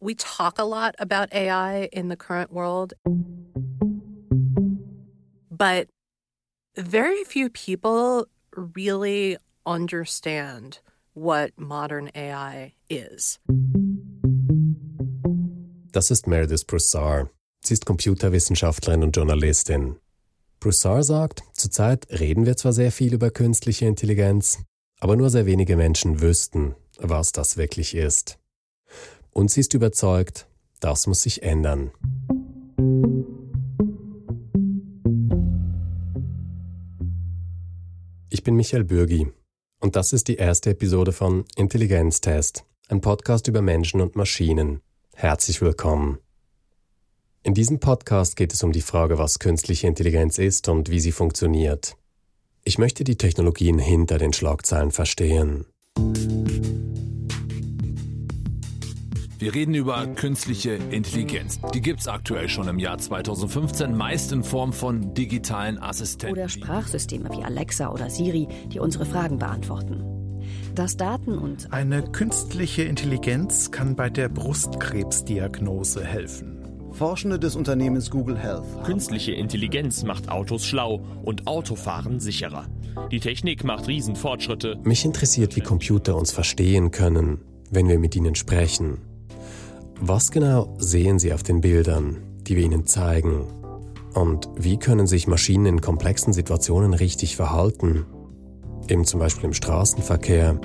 we talk a lot about AI in the current world, but very few people really understand what modern AI is. Das ist Meredith Broussard. Sie ist Computerwissenschaftlerin und Journalistin. Broussard sagt, zurzeit reden wir zwar sehr viel über künstliche Intelligenz, aber nur sehr wenige Menschen wüssten, was das wirklich ist. Und sie ist überzeugt, das muss sich ändern. Ich bin Michael Bürgi und das ist die erste Episode von Intelligenztest, ein Podcast über Menschen und Maschinen. Herzlich willkommen. In diesem Podcast geht es um die Frage, was künstliche Intelligenz ist und wie sie funktioniert. Ich möchte die Technologien hinter den Schlagzeilen verstehen. Wir reden über künstliche Intelligenz. Die gibt es aktuell schon im Jahr 2015, meist in Form von digitalen Assistenten. Oder Sprachsysteme wie Alexa oder Siri, die unsere Fragen beantworten. Dass Daten und Eine künstliche Intelligenz kann bei der Brustkrebsdiagnose helfen. Forschende des Unternehmens Google Health. Künstliche Intelligenz macht Autos schlau und Autofahren sicherer. Die Technik macht Riesenfortschritte. Mich interessiert, wie Computer uns verstehen können, wenn wir mit ihnen sprechen. Was genau sehen sie auf den Bildern, die wir ihnen zeigen? Und wie können sich Maschinen in komplexen Situationen richtig verhalten? Eben zum Beispiel im Straßenverkehr.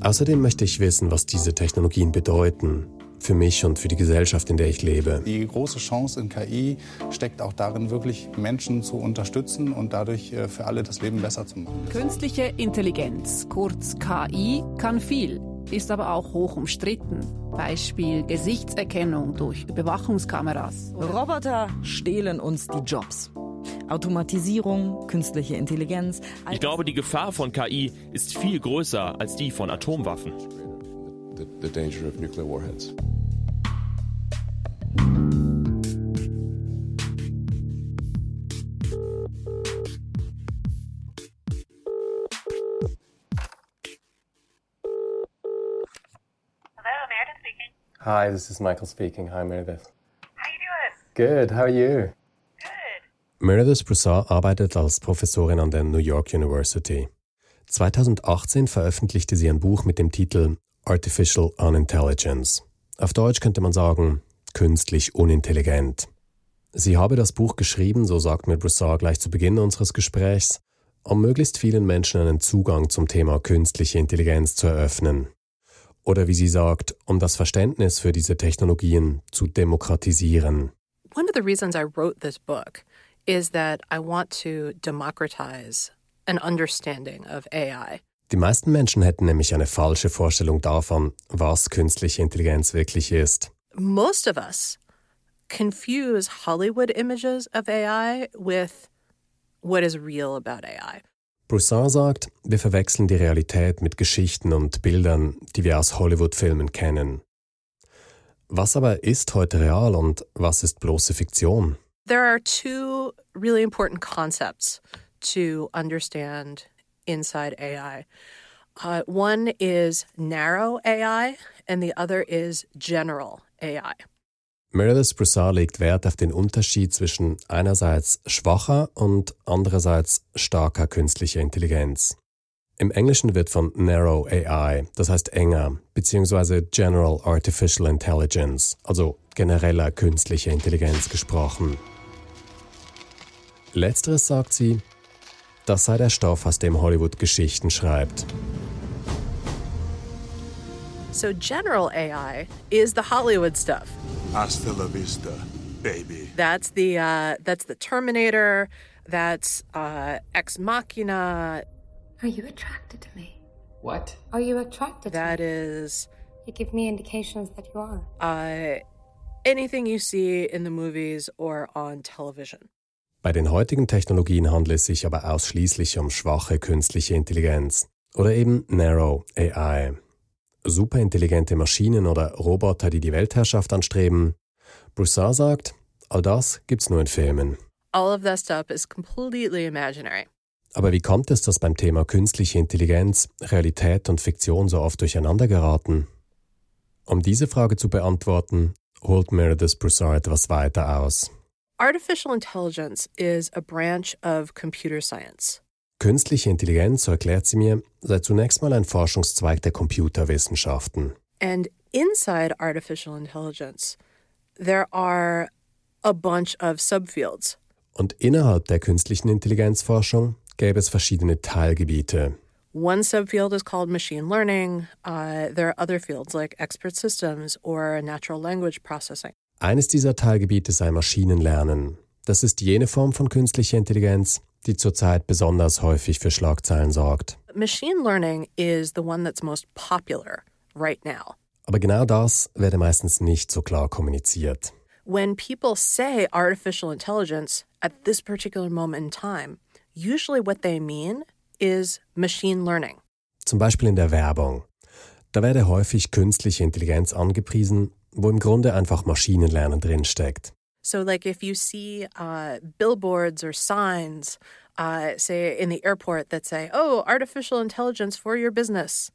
Außerdem möchte ich wissen, was diese Technologien bedeuten für mich und für die Gesellschaft, in der ich lebe. Die große Chance in KI steckt auch darin, wirklich Menschen zu unterstützen und dadurch äh, für alle das Leben besser zu machen. Künstliche Intelligenz, kurz KI, kann viel, ist aber auch hoch umstritten. Beispiel Gesichtserkennung durch Überwachungskameras. Roboter stehlen uns die Jobs. Automatisierung, künstliche Intelligenz. Ich glaube, die Gefahr von KI ist viel größer als die von Atomwaffen. The, the Hi, this is Michael speaking. Hi, Meredith. How you doing? Good, how are you? Good. Meredith Broussard arbeitet als Professorin an der New York University. 2018 veröffentlichte sie ein Buch mit dem Titel Artificial Unintelligence. Auf Deutsch könnte man sagen, künstlich unintelligent. Sie habe das Buch geschrieben, so sagt mir Broussard gleich zu Beginn unseres Gesprächs, um möglichst vielen Menschen einen Zugang zum Thema künstliche Intelligenz zu eröffnen. Oder wie sie sagt, um das Verständnis für diese Technologien zu demokratisieren. One of the reasons I wrote this book is that I want to democratize an understanding of AI. Die meisten Menschen hätten nämlich eine falsche Vorstellung davon, was künstliche Intelligenz wirklich ist. Most of us confuse Hollywood images of AI with what is real about AI. Broussard sagt, wir verwechseln die Realität mit Geschichten und Bildern, die wir aus Hollywood-Filmen kennen. Was aber ist heute real und was ist bloße Fiktion? There are two really important concepts to understand inside AI. Uh, one is narrow AI, and the other is general AI. Meredith Broussard legt Wert auf den Unterschied zwischen einerseits schwacher und andererseits starker künstlicher Intelligenz. Im Englischen wird von Narrow AI, das heißt enger, beziehungsweise General Artificial Intelligence, also genereller künstlicher Intelligenz gesprochen. Letzteres sagt sie, das sei der Stoff, aus dem Hollywood Geschichten schreibt. So, general AI is the Hollywood stuff. Hasta la vista, baby. That's the uh, that's the Terminator. That's uh, Ex Machina. Are you attracted to me? What? Are you attracted That to me? is You give me indications that you are. uh, anything you see in the movies or on television. Bei den heutigen Technologien handelt es sich aber ausschließlich um schwache künstliche Intelligenz oder eben Narrow AI. Superintelligente Maschinen oder Roboter, die die Weltherrschaft anstreben. Broussard sagt, all das gibt's nur in Filmen. All of that stuff is completely imaginary. Aber wie kommt es, dass beim Thema künstliche Intelligenz Realität und Fiktion so oft durcheinander geraten? Um diese Frage zu beantworten, holt Meredith Broussard etwas weiter aus. Artificial intelligence is a branch of computer science. Künstliche Intelligenz, so erklärt sie mir, sei zunächst mal ein Forschungszweig der Computerwissenschaften. And inside artificial intelligence, there are a bunch of subfields. Und innerhalb der künstlichen Intelligenzforschung gäbe es verschiedene Teilgebiete. One subfield is called machine learning. Uh, there are other fields like expert systems or natural language processing. Eines dieser Teilgebiete sei Maschinenlernen. Das ist jene Form von künstlicher Intelligenz, die zurzeit besonders häufig für Schlagzeilen sorgt. Machine learning is the one that's most popular right now. Aber genau das werde meistens nicht so klar kommuniziert. When people say artificial intelligence at this particular moment in time, usually what they mean is machine learning. Zum Beispiel in der Werbung. Da werde häufig künstliche Intelligenz angepriesen, wo im Grunde einfach Maschinenlernen drinsteckt. So, like if you see uh, billboards or signs, uh, say in the airport that say, oh, artificial intelligence for your business,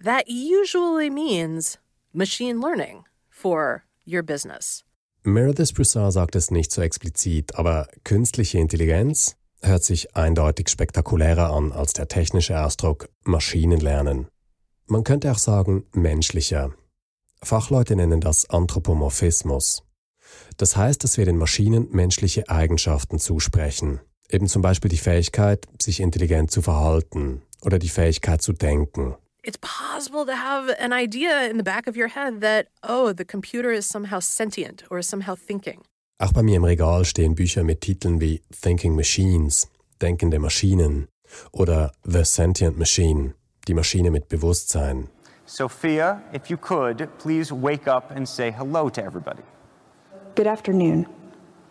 that usually means machine learning for your business. Meredith Broussard sagt es nicht so explizit, aber künstliche Intelligenz hört sich eindeutig spektakulärer an als der technische Ausdruck Maschinenlernen. Man könnte auch sagen menschlicher. Fachleute nennen das Anthropomorphismus. Das heißt, dass wir den Maschinen menschliche Eigenschaften zusprechen, eben zum Beispiel die Fähigkeit, sich intelligent zu verhalten oder die Fähigkeit zu denken. It's possible to have an idea in the back of your head that, oh, the computer is somehow sentient or somehow thinking. Auch bei mir im Regal stehen Bücher mit Titeln wie Thinking Machines, Denkende Maschinen oder The Sentient Machine, die Maschine mit Bewusstsein. Sophia, if you could, please wake up and say hello to everybody. Good afternoon.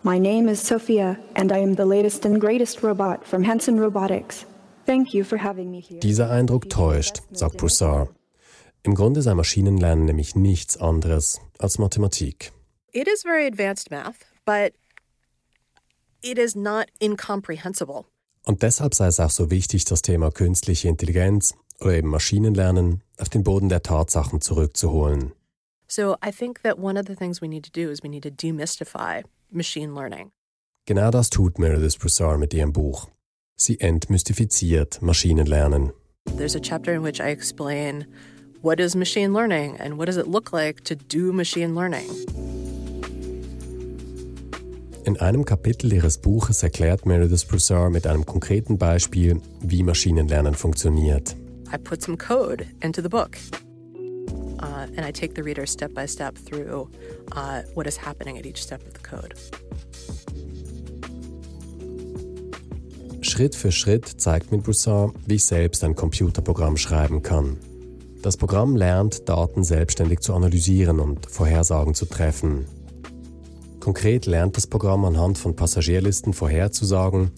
My name is Sophia, and I am the latest and greatest robot from Henson Robotics. Thank you for having me here. Dieser Eindruck täuscht, sagt Broussard. Im Grunde sei Maschinenlernen nämlich nichts anderes als Mathematik. It is very advanced math, but it is not incomprehensible. Und deshalb sei es auch so wichtig, das Thema künstliche Intelligenz oder eben Maschinenlernen auf den Boden der Tatsachen zurückzuholen. So I think that one of the things we need to do is we need to demystify machine learning. Genau das tut Meredith Broussard mit ihrem Buch. Sie entmystifiziert Maschinenlernen. There's a chapter in which I explain what is machine learning and what does it look like to do machine learning. In einem Kapitel ihres Buches erklärt Meredith Broussard mit einem konkreten Beispiel, wie Maschinenlernen funktioniert. I put some code into the book. Uh, and I take the reader step by step through uh, what is happening at each step of the code. Schritt für Schritt zeigt mir Broussard, wie ich selbst ein Computerprogramm schreiben kann. Das Programm lernt, Daten selbstständig zu analysieren und Vorhersagen zu treffen. Konkret lernt das Programm anhand von Passagierlisten vorherzusagen,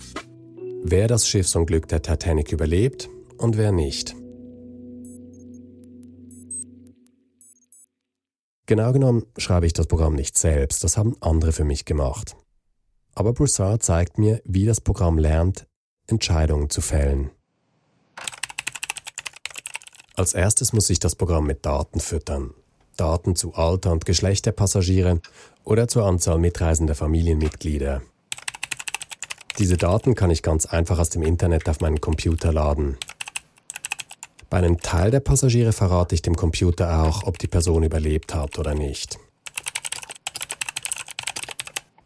wer das Schiffsunglück der Titanic überlebt und wer nicht. Genau genommen schreibe ich das Programm nicht selbst, das haben andere für mich gemacht. Aber Broussard zeigt mir, wie das Programm lernt, Entscheidungen zu fällen. Als erstes muss ich das Programm mit Daten füttern. Daten zu Alter und Geschlecht der Passagiere oder zur Anzahl mitreisender Familienmitglieder. Diese Daten kann ich ganz einfach aus dem Internet auf meinen Computer laden. Bei einem Teil der Passagiere verrate ich dem Computer auch, ob die Person überlebt hat oder nicht.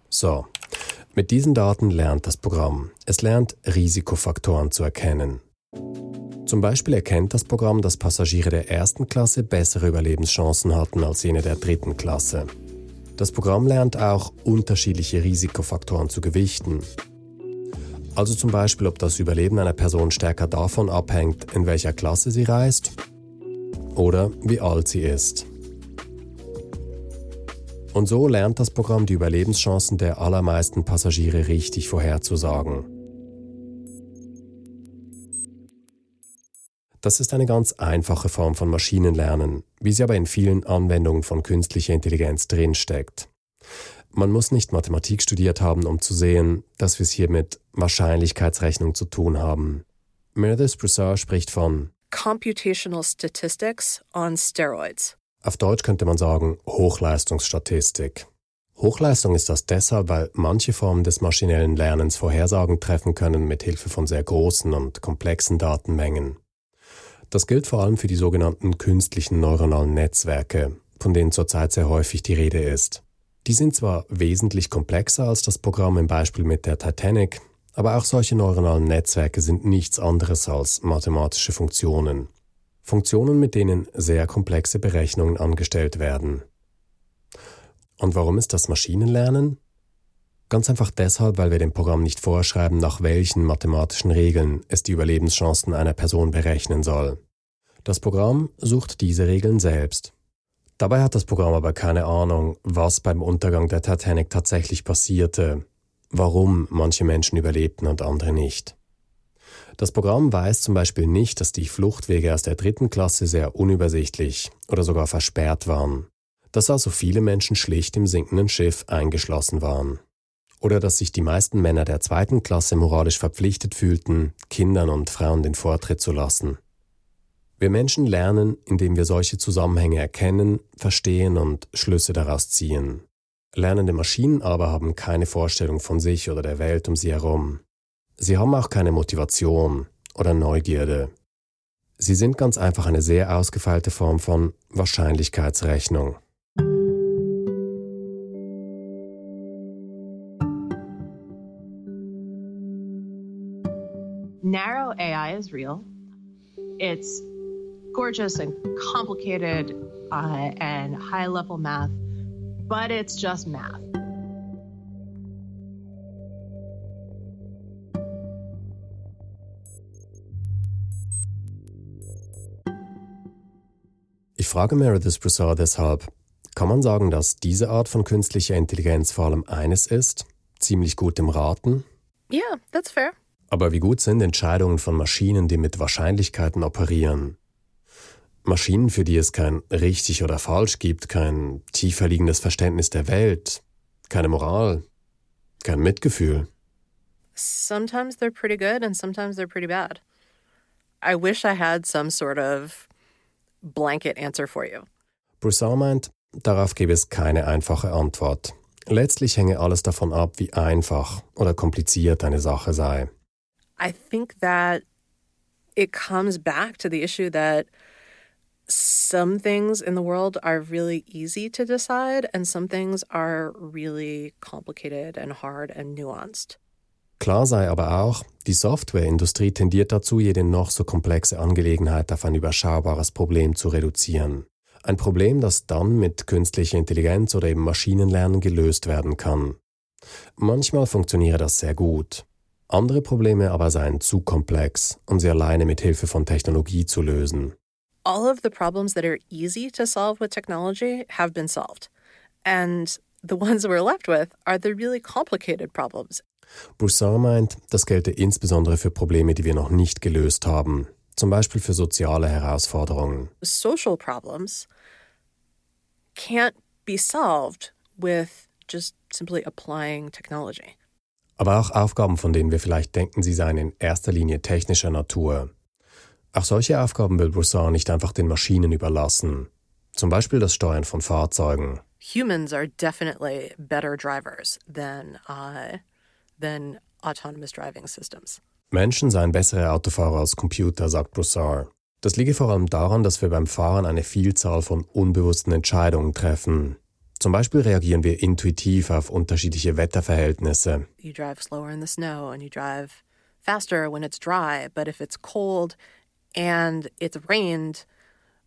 So, mit diesen Daten lernt das Programm. Es lernt Risikofaktoren zu erkennen. Zum Beispiel erkennt das Programm, dass Passagiere der ersten Klasse bessere Überlebenschancen hatten als jene der dritten Klasse. Das Programm lernt auch, unterschiedliche Risikofaktoren zu gewichten. Also zum Beispiel, ob das Überleben einer Person stärker davon abhängt, in welcher Klasse sie reist oder wie alt sie ist. Und so lernt das Programm die Überlebenschancen der allermeisten Passagiere richtig vorherzusagen. Das ist eine ganz einfache Form von Maschinenlernen, wie sie aber in vielen Anwendungen von künstlicher Intelligenz drinsteckt. Man muss nicht Mathematik studiert haben, um zu sehen, dass wir es hier mit Wahrscheinlichkeitsrechnung zu tun haben. Meredith Broussard spricht von Computational statistics on steroids. Auf Deutsch könnte man sagen Hochleistungsstatistik. Hochleistung ist das deshalb, weil manche Formen des maschinellen Lernens Vorhersagen treffen können mit Hilfe von sehr großen und komplexen Datenmengen. Das gilt vor allem für die sogenannten künstlichen neuronalen Netzwerke, von denen zurzeit sehr häufig die Rede ist. Die sind zwar wesentlich komplexer als das Programm im Beispiel mit der Titanic, aber auch solche neuronalen Netzwerke sind nichts anderes als mathematische Funktionen. Funktionen, mit denen sehr komplexe Berechnungen angestellt werden. Und warum ist das Maschinenlernen? Ganz einfach deshalb, weil wir dem Programm nicht vorschreiben, nach welchen mathematischen Regeln es die Überlebenschancen einer Person berechnen soll. Das Programm sucht diese Regeln selbst. Dabei hat das Programm aber keine Ahnung, was beim Untergang der Titanic tatsächlich passierte, warum manche Menschen überlebten und andere nicht. Das Programm weiß zum Beispiel nicht, dass die Fluchtwege aus der dritten Klasse sehr unübersichtlich oder sogar versperrt waren, dass also viele Menschen schlicht im sinkenden Schiff eingeschlossen waren. Oder dass sich die meisten Männer der zweiten Klasse moralisch verpflichtet fühlten, Kindern und Frauen den Vortritt zu lassen. Wir Menschen lernen, indem wir solche Zusammenhänge erkennen, verstehen und Schlüsse daraus ziehen. Lernende Maschinen aber haben keine Vorstellung von sich oder der Welt um sie herum. Sie haben auch keine Motivation oder Neugierde. Sie sind ganz einfach eine sehr ausgefeilte Form von Wahrscheinlichkeitsrechnung. Narrow AI is real. It's gorgeous and complicated uh, and high level math, but it's just math. Ich frage Meredith Broussard deshalb, kann man sagen, dass diese Art von künstlicher Intelligenz vor allem eines ist, ziemlich gut im Raten? Yeah, that's fair. Aber wie gut sind Entscheidungen von Maschinen, die mit Wahrscheinlichkeiten operieren? Maschinen, für die es kein richtig oder falsch gibt, kein tiefer liegendes Verständnis der Welt, keine Moral, kein Mitgefühl. Sometimes they're pretty good and sometimes they're pretty bad. I wish I had some sort of blanket answer for you. Broussard meint, darauf gäbe es keine einfache Antwort. Letztlich hänge alles davon ab, wie einfach oder kompliziert eine Sache sei. I think that it comes back to the issue that some things in the world are really easy to decide, and some things are really complicated and hard and nuanced. Klar sei aber auch, die Softwareindustrie tendiert dazu, jede noch so komplexe Angelegenheit auf ein überschaubares Problem zu reduzieren. Ein Problem, das dann mit künstlicher Intelligenz oder eben Maschinenlernen gelöst werden kann. Manchmal funktioniere das sehr gut. Andere Probleme aber seien zu komplex, um sie alleine mit Hilfe von Technologie zu lösen. All of the problems that are easy to solve with technology have been solved. And the ones we're left with are the really complicated problems. Broussard meint, das gelte insbesondere für Probleme, die wir noch nicht gelöst haben, zum Beispiel für soziale Herausforderungen. Social problems can't be solved with just simply applying technology. Aber auch Aufgaben, von denen wir vielleicht denken, sie seien in erster Linie technischer Natur, auch solche Aufgaben will Broussard nicht einfach den Maschinen überlassen. Zum Beispiel das Steuern von Fahrzeugen. Humans are definitely better drivers than, uh, than autonomous driving systems. Menschen seien bessere Autofahrer als Computer, sagt Broussard. Das liege vor allem daran, dass wir beim Fahren eine Vielzahl von unbewussten Entscheidungen treffen. Zum Beispiel reagieren wir intuitiv auf unterschiedliche Wetterverhältnisse. You drive slower in the snow and you drive faster when it's dry, but if it's cold and it's rained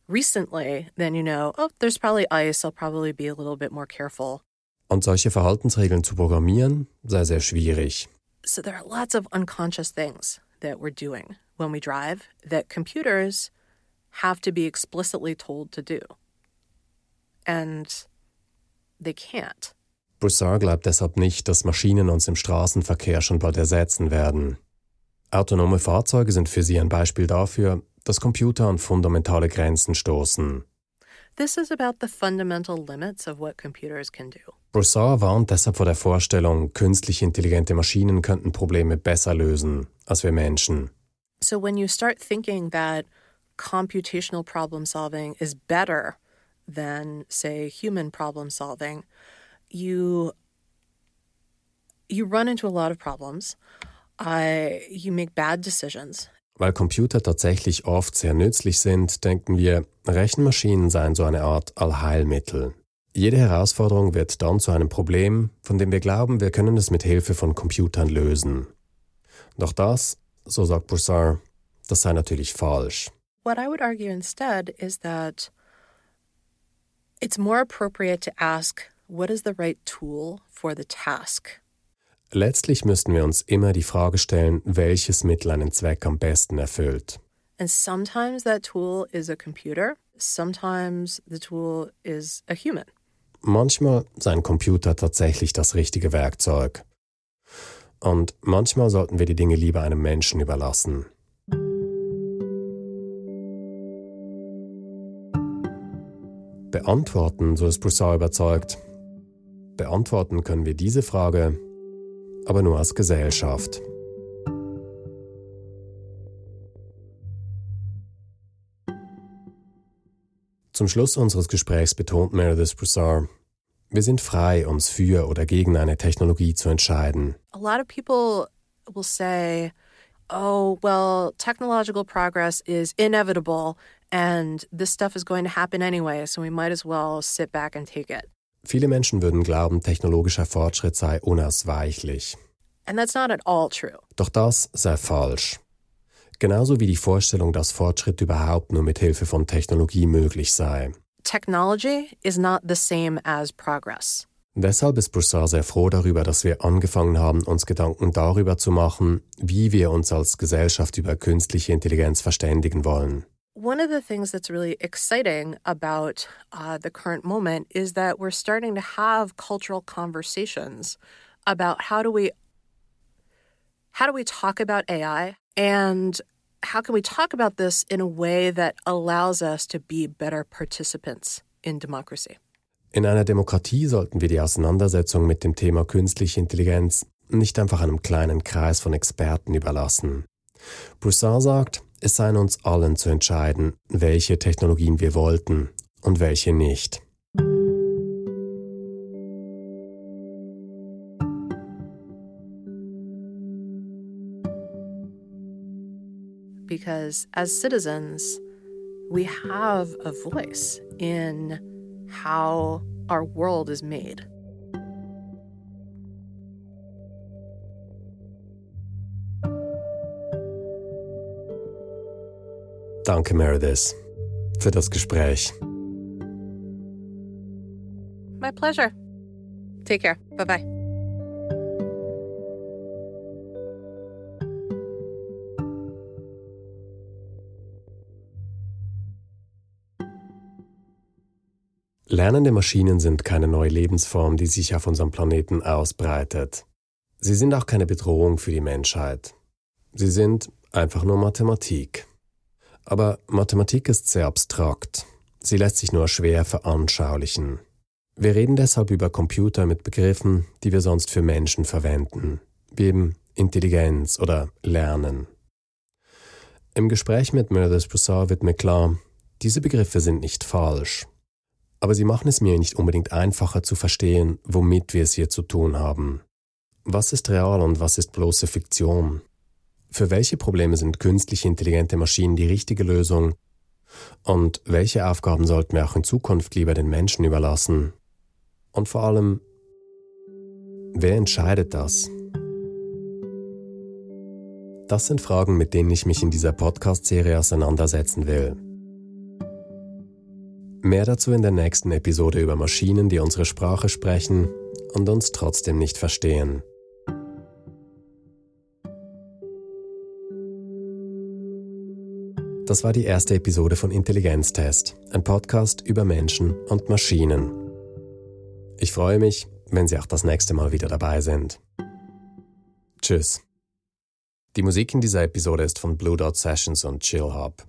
recently, then you know, oh, there's probably ice. I'll probably be a little bit more careful. Und solche Verhaltensregeln zu programmieren, sei sehr schwierig. So there are lots of unconscious things that we're doing when we drive that computers have to be explicitly told to do. And they can't. Broussard glaubt deshalb nicht, dass Maschinen uns im Straßenverkehr schon bald ersetzen werden. Autonome Fahrzeuge sind für sie ein Beispiel dafür, dass Computer an fundamentale Grenzen stoßen. This is about the fundamental limits of what computers can do. Broussard warnt deshalb vor der Vorstellung, künstlich intelligente Maschinen könnten Probleme besser lösen als wir Menschen. So when you start thinking that computational problem solving is better than, say, human problem solving, you you run into a lot of problems. Uh, you make bad decisions. Weil Computer tatsächlich oft sehr nützlich sind, denken wir, Rechenmaschinen seien so eine Art Allheilmittel. Jede Herausforderung wird dann zu einem Problem, von dem wir glauben, wir können es mit Hilfe von Computern lösen. Doch das, so sagt Broussard, das sei natürlich falsch. What I would argue instead is that it's more appropriate to ask what is the right tool for the task. Letztlich müssten wir uns immer die Frage stellen, welches Mittel einen Zweck am besten erfüllt. And sometimes that tool is a computer, sometimes the tool is a human. Manchmal sein Computer tatsächlich das richtige Werkzeug. Und manchmal sollten wir die Dinge lieber einem Menschen überlassen. Beantworten, so ist Broussard überzeugt, beantworten können wir diese Frage aber nur als Gesellschaft. Zum Schluss unseres Gesprächs betont Meredith Broussard, wir sind frei, uns für oder gegen eine Technologie zu entscheiden. A lot of people will say, oh, well, technological progress is inevitable and this stuff is going to happen anyway, so we might as well sit back and take it. Viele Menschen würden glauben, technologischer Fortschritt sei unausweichlich. And that's not at all true. Doch das sei falsch. Genauso wie die Vorstellung, dass Fortschritt überhaupt nur mit Hilfe von Technologie möglich sei. Technology is not the same as progress. Deshalb ist Broussard sehr froh darüber, dass wir angefangen haben, uns Gedanken darüber zu machen, wie wir uns als Gesellschaft über künstliche Intelligenz verständigen wollen. One of the things that's really exciting about uh, the current moment is that we're starting to have cultural conversations about how do we how do we talk about AI and how can we talk about this in a way that allows us to be better participants in democracy? In einer Demokratie sollten wir die Auseinandersetzung mit dem Thema künstliche Intelligenz nicht einfach einem kleinen Kreis von Experten überlassen. Broussard sagt, es sei an uns allen zu entscheiden, welche Technologien wir wollten und welche nicht. because as citizens, we have a voice in how our world is made. Danke, Meredith, für das Gespräch. My pleasure. Take care. Bye bye. Lernende Maschinen sind keine neue Lebensform, die sich auf unserem Planeten ausbreitet. Sie sind auch keine Bedrohung für die Menschheit. Sie sind einfach nur Mathematik. Aber Mathematik ist sehr abstrakt. Sie lässt sich nur schwer veranschaulichen. Wir reden deshalb über Computer mit Begriffen, die wir sonst für Menschen verwenden, wie eben Intelligenz oder Lernen. Im Gespräch mit Meredith Broussard wird mir klar, diese Begriffe sind nicht falsch aber sie machen es mir nicht unbedingt einfacher zu verstehen, womit wir es hier zu tun haben. Was ist real und was ist bloße Fiktion? Für welche Probleme sind künstlich intelligente Maschinen die richtige Lösung? Und welche Aufgaben sollten wir auch in Zukunft lieber den Menschen überlassen? Und vor allem, wer entscheidet das? Das sind Fragen, mit denen ich mich in dieser Podcast-Serie auseinandersetzen will. Mehr dazu in der nächsten Episode über Maschinen, die unsere Sprache sprechen und uns trotzdem nicht verstehen. Das war die erste Episode von Intelligenztest, ein Podcast über Menschen und Maschinen. Ich freue mich, wenn Sie auch das nächste Mal wieder dabei sind. Tschüss. Die Musik in dieser Episode ist von Blue Dot Sessions und Chill Hop.